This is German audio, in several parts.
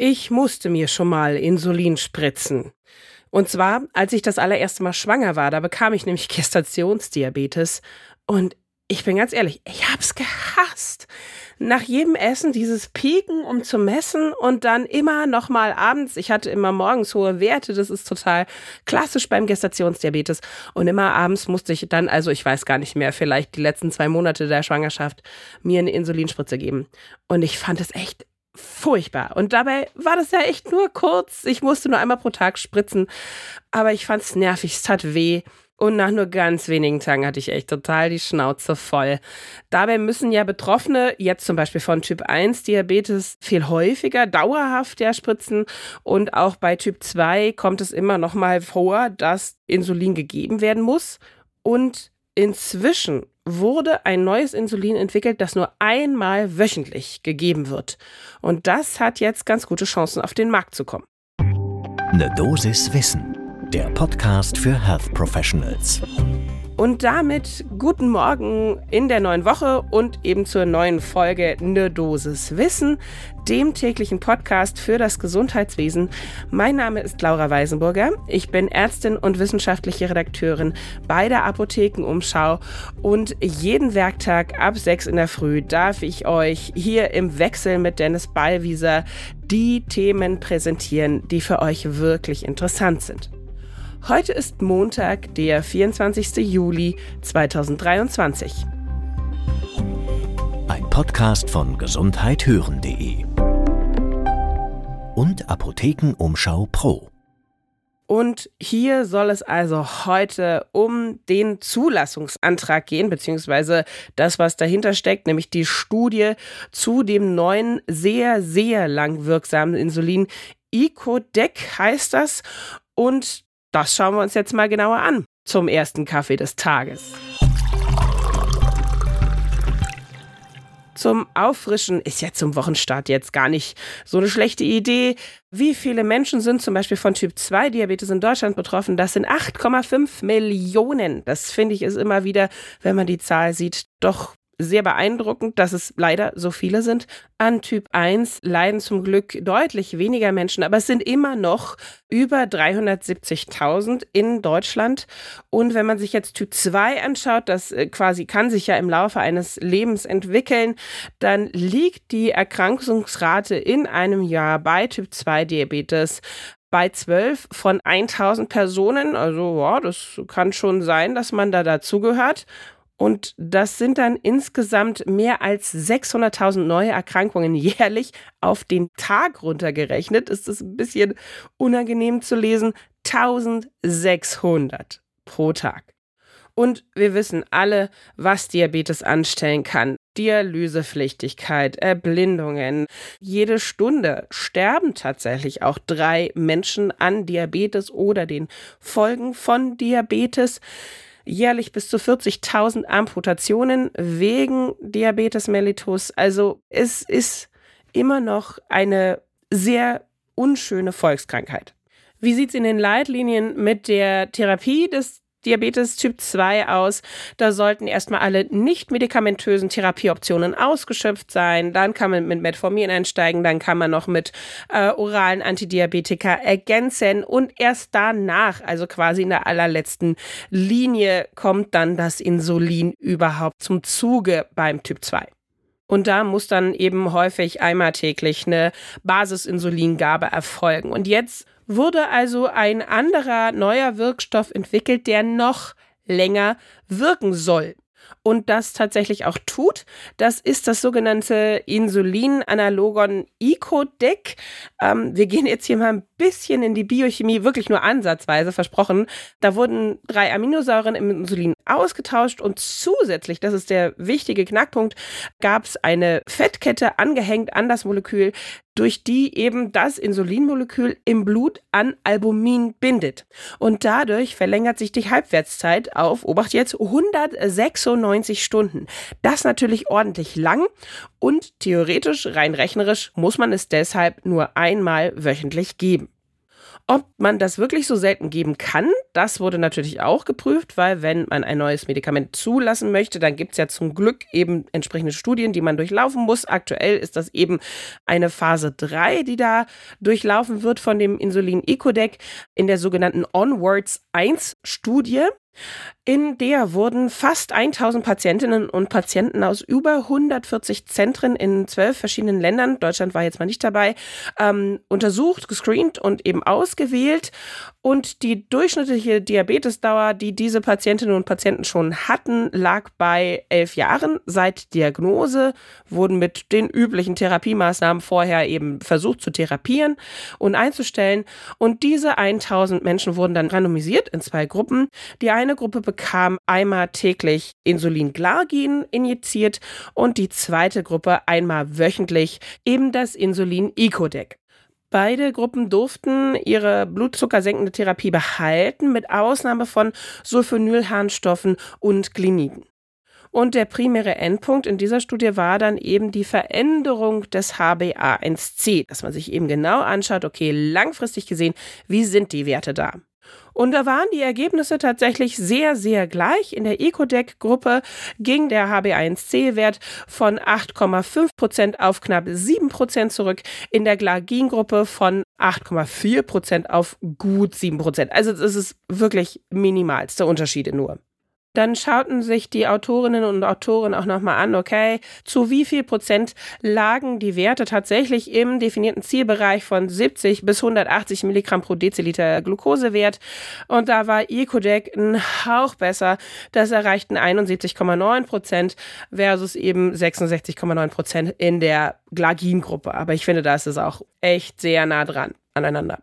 Ich musste mir schon mal Insulin spritzen. Und zwar, als ich das allererste Mal schwanger war, da bekam ich nämlich Gestationsdiabetes. Und ich bin ganz ehrlich, ich hab's gehasst. Nach jedem Essen dieses Pieken, um zu messen und dann immer nochmal abends. Ich hatte immer morgens hohe Werte, das ist total klassisch beim Gestationsdiabetes. Und immer abends musste ich dann, also ich weiß gar nicht mehr, vielleicht die letzten zwei Monate der Schwangerschaft, mir eine Insulinspritze geben. Und ich fand es echt furchtbar. Und dabei war das ja echt nur kurz. Ich musste nur einmal pro Tag spritzen. Aber ich fand es nervig, es tat weh. Und nach nur ganz wenigen Tagen hatte ich echt total die Schnauze voll. Dabei müssen ja Betroffene, jetzt zum Beispiel von Typ 1 Diabetes, viel häufiger dauerhaft ja spritzen. Und auch bei Typ 2 kommt es immer noch mal vor, dass Insulin gegeben werden muss. Und inzwischen wurde ein neues Insulin entwickelt, das nur einmal wöchentlich gegeben wird. Und das hat jetzt ganz gute Chancen, auf den Markt zu kommen. Eine Dosis Wissen, der Podcast für Health Professionals. Und damit guten Morgen in der neuen Woche und eben zur neuen Folge Ne Dosis Wissen, dem täglichen Podcast für das Gesundheitswesen. Mein Name ist Laura Weisenburger. Ich bin Ärztin und wissenschaftliche Redakteurin bei der Apothekenumschau und jeden Werktag ab 6 in der Früh darf ich euch hier im Wechsel mit Dennis Ballwieser die Themen präsentieren, die für euch wirklich interessant sind. Heute ist Montag, der 24. Juli 2023. Ein Podcast von gesundheithören.de und Apothekenumschau Pro. Und hier soll es also heute um den Zulassungsantrag gehen, beziehungsweise das, was dahinter steckt, nämlich die Studie zu dem neuen, sehr, sehr lang wirksamen Insulin. Icodec heißt das. Und das schauen wir uns jetzt mal genauer an zum ersten Kaffee des Tages. Zum Auffrischen ist ja zum Wochenstart jetzt gar nicht so eine schlechte Idee. Wie viele Menschen sind zum Beispiel von Typ 2 Diabetes in Deutschland betroffen? Das sind 8,5 Millionen. Das finde ich ist immer wieder, wenn man die Zahl sieht, doch sehr beeindruckend, dass es leider so viele sind. An Typ 1 leiden zum Glück deutlich weniger Menschen, aber es sind immer noch über 370.000 in Deutschland. Und wenn man sich jetzt Typ 2 anschaut, das äh, quasi kann sich ja im Laufe eines Lebens entwickeln, dann liegt die Erkrankungsrate in einem Jahr bei Typ 2 Diabetes bei 12 von 1000 Personen. Also, ja, das kann schon sein, dass man da dazugehört. Und das sind dann insgesamt mehr als 600.000 neue Erkrankungen jährlich auf den Tag runtergerechnet. Ist es ein bisschen unangenehm zu lesen. 1600 pro Tag. Und wir wissen alle, was Diabetes anstellen kann. Dialysepflichtigkeit, Erblindungen. Jede Stunde sterben tatsächlich auch drei Menschen an Diabetes oder den Folgen von Diabetes jährlich bis zu 40.000 Amputationen wegen Diabetes mellitus. Also es ist immer noch eine sehr unschöne Volkskrankheit. Wie sieht es in den Leitlinien mit der Therapie des Diabetes Typ 2 aus. Da sollten erstmal alle nicht medikamentösen Therapieoptionen ausgeschöpft sein. Dann kann man mit Metformin einsteigen, dann kann man noch mit äh, oralen Antidiabetika ergänzen und erst danach, also quasi in der allerletzten Linie, kommt dann das Insulin überhaupt zum Zuge beim Typ 2. Und da muss dann eben häufig einmal täglich eine Basisinsulingabe erfolgen. Und jetzt wurde also ein anderer neuer Wirkstoff entwickelt, der noch länger wirken soll und das tatsächlich auch tut. Das ist das sogenannte Insulinanalogon Icodec. Ähm, wir gehen jetzt hier mal ein bisschen in die Biochemie, wirklich nur ansatzweise versprochen. Da wurden drei Aminosäuren im Insulin ausgetauscht und zusätzlich, das ist der wichtige Knackpunkt, gab es eine Fettkette angehängt an das Molekül, durch die eben das Insulinmolekül im Blut an Albumin bindet. Und dadurch verlängert sich die Halbwertszeit auf, obacht jetzt, 196 Stunden. Das natürlich ordentlich lang und theoretisch, rein rechnerisch, muss man es deshalb nur einmal wöchentlich geben. Ob man das wirklich so selten geben kann, das wurde natürlich auch geprüft, weil wenn man ein neues Medikament zulassen möchte, dann gibt es ja zum Glück eben entsprechende Studien, die man durchlaufen muss. Aktuell ist das eben eine Phase 3, die da durchlaufen wird von dem Insulin Ecodec in der sogenannten Onwards 1 Studie. In der wurden fast 1000 Patientinnen und Patienten aus über 140 Zentren in zwölf verschiedenen Ländern, Deutschland war jetzt mal nicht dabei, ähm, untersucht, gescreent und eben ausgewählt. Und die durchschnittliche Diabetesdauer, die diese Patientinnen und Patienten schon hatten, lag bei elf Jahren. Seit Diagnose wurden mit den üblichen Therapiemaßnahmen vorher eben versucht zu therapieren und einzustellen. Und diese 1000 Menschen wurden dann randomisiert in zwei Gruppen. Die eine Gruppe bekam einmal täglich Insulin-Glargin injiziert und die zweite Gruppe einmal wöchentlich eben das Insulin Icodec. Beide Gruppen durften ihre blutzuckersenkende Therapie behalten, mit Ausnahme von Sulfonylharnstoffen und Gliniden. Und der primäre Endpunkt in dieser Studie war dann eben die Veränderung des HbA1c, dass man sich eben genau anschaut, okay, langfristig gesehen, wie sind die Werte da? Und da waren die Ergebnisse tatsächlich sehr, sehr gleich. In der Ecodec-Gruppe ging der HB1C-Wert von 8,5 Prozent auf knapp 7 Prozent zurück, in der Glagin-Gruppe von 8,4 Prozent auf gut 7 Prozent. Also das ist wirklich minimalste Unterschiede nur. Dann schauten sich die Autorinnen und Autoren auch nochmal an, okay, zu wie viel Prozent lagen die Werte tatsächlich im definierten Zielbereich von 70 bis 180 Milligramm pro Deziliter Glukosewert. Und da war Ecodec ein Hauch besser. Das erreichten 71,9 Prozent versus eben 66,9 Prozent in der Glagin-Gruppe. Aber ich finde, da ist es auch echt sehr nah dran aneinander.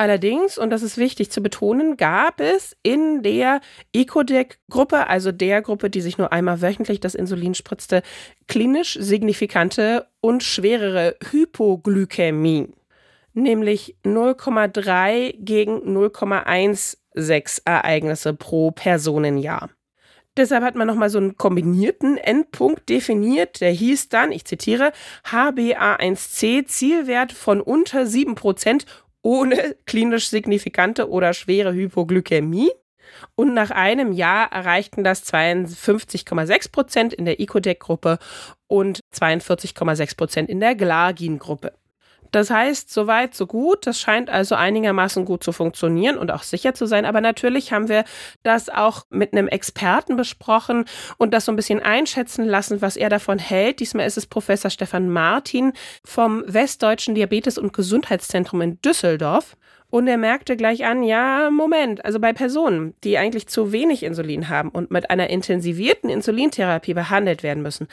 Allerdings, und das ist wichtig zu betonen, gab es in der Ecodec-Gruppe, also der Gruppe, die sich nur einmal wöchentlich das Insulin spritzte, klinisch signifikante und schwerere Hypoglykämie, nämlich 0,3 gegen 0,16 Ereignisse pro Personenjahr. Deshalb hat man nochmal so einen kombinierten Endpunkt definiert, der hieß dann, ich zitiere, HbA1c Zielwert von unter 7% ohne klinisch signifikante oder schwere Hypoglykämie. Und nach einem Jahr erreichten das 52,6 Prozent in der Icodec-Gruppe und 42,6 Prozent in der Glagin-Gruppe. Das heißt, soweit, so gut. Das scheint also einigermaßen gut zu funktionieren und auch sicher zu sein. Aber natürlich haben wir das auch mit einem Experten besprochen und das so ein bisschen einschätzen lassen, was er davon hält. Diesmal ist es Professor Stefan Martin vom Westdeutschen Diabetes- und Gesundheitszentrum in Düsseldorf. Und er merkte gleich an, ja, Moment, also bei Personen, die eigentlich zu wenig Insulin haben und mit einer intensivierten Insulintherapie behandelt werden müssen,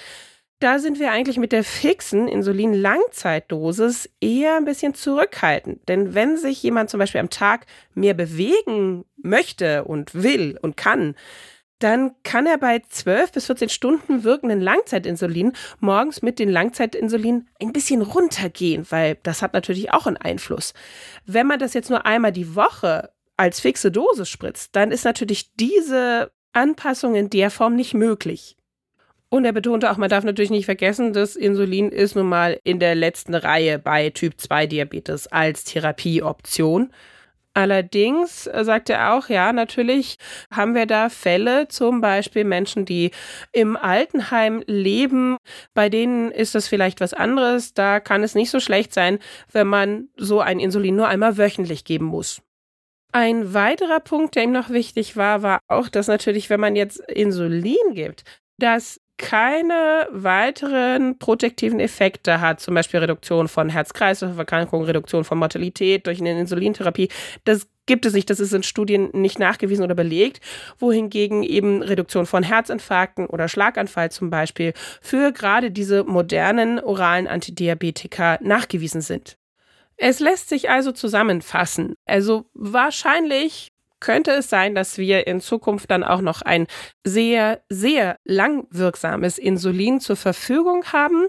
da sind wir eigentlich mit der fixen Insulin-Langzeitdosis eher ein bisschen zurückhaltend. Denn wenn sich jemand zum Beispiel am Tag mehr bewegen möchte und will und kann, dann kann er bei 12 bis 14 Stunden wirkenden Langzeitinsulin morgens mit den Langzeitinsulin ein bisschen runtergehen, weil das hat natürlich auch einen Einfluss. Wenn man das jetzt nur einmal die Woche als fixe Dosis spritzt, dann ist natürlich diese Anpassung in der Form nicht möglich. Und er betonte auch, man darf natürlich nicht vergessen, dass Insulin ist nun mal in der letzten Reihe bei Typ 2 Diabetes als Therapieoption. Allerdings äh, sagt er auch, ja, natürlich haben wir da Fälle, zum Beispiel Menschen, die im Altenheim leben. Bei denen ist das vielleicht was anderes. Da kann es nicht so schlecht sein, wenn man so ein Insulin nur einmal wöchentlich geben muss. Ein weiterer Punkt, der ihm noch wichtig war, war auch, dass natürlich, wenn man jetzt Insulin gibt, dass keine weiteren protektiven Effekte hat, zum Beispiel Reduktion von Herz-Kreislauf-Erkrankungen, Reduktion von Mortalität durch eine Insulintherapie. Das gibt es nicht, das ist in Studien nicht nachgewiesen oder belegt, wohingegen eben Reduktion von Herzinfarkten oder Schlaganfall zum Beispiel für gerade diese modernen oralen Antidiabetika nachgewiesen sind. Es lässt sich also zusammenfassen. Also wahrscheinlich könnte es sein, dass wir in Zukunft dann auch noch ein sehr, sehr langwirksames Insulin zur Verfügung haben.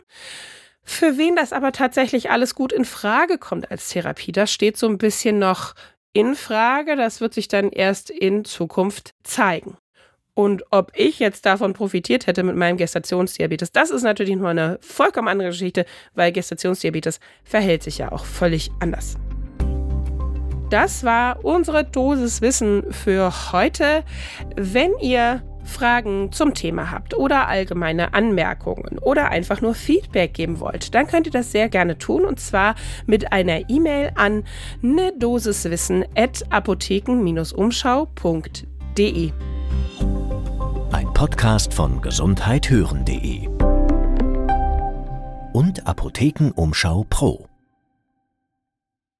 Für wen das aber tatsächlich alles gut in Frage kommt als Therapie, das steht so ein bisschen noch in Frage. Das wird sich dann erst in Zukunft zeigen. Und ob ich jetzt davon profitiert hätte mit meinem Gestationsdiabetes, das ist natürlich nur eine vollkommen andere Geschichte, weil Gestationsdiabetes verhält sich ja auch völlig anders. Das war unsere Dosis Wissen für heute. Wenn ihr Fragen zum Thema habt oder allgemeine Anmerkungen oder einfach nur Feedback geben wollt, dann könnt ihr das sehr gerne tun und zwar mit einer E-Mail an ne Dosiswissen at apotheken-umschau.de. Ein Podcast von gesundheithören.de und Apothekenumschau Pro.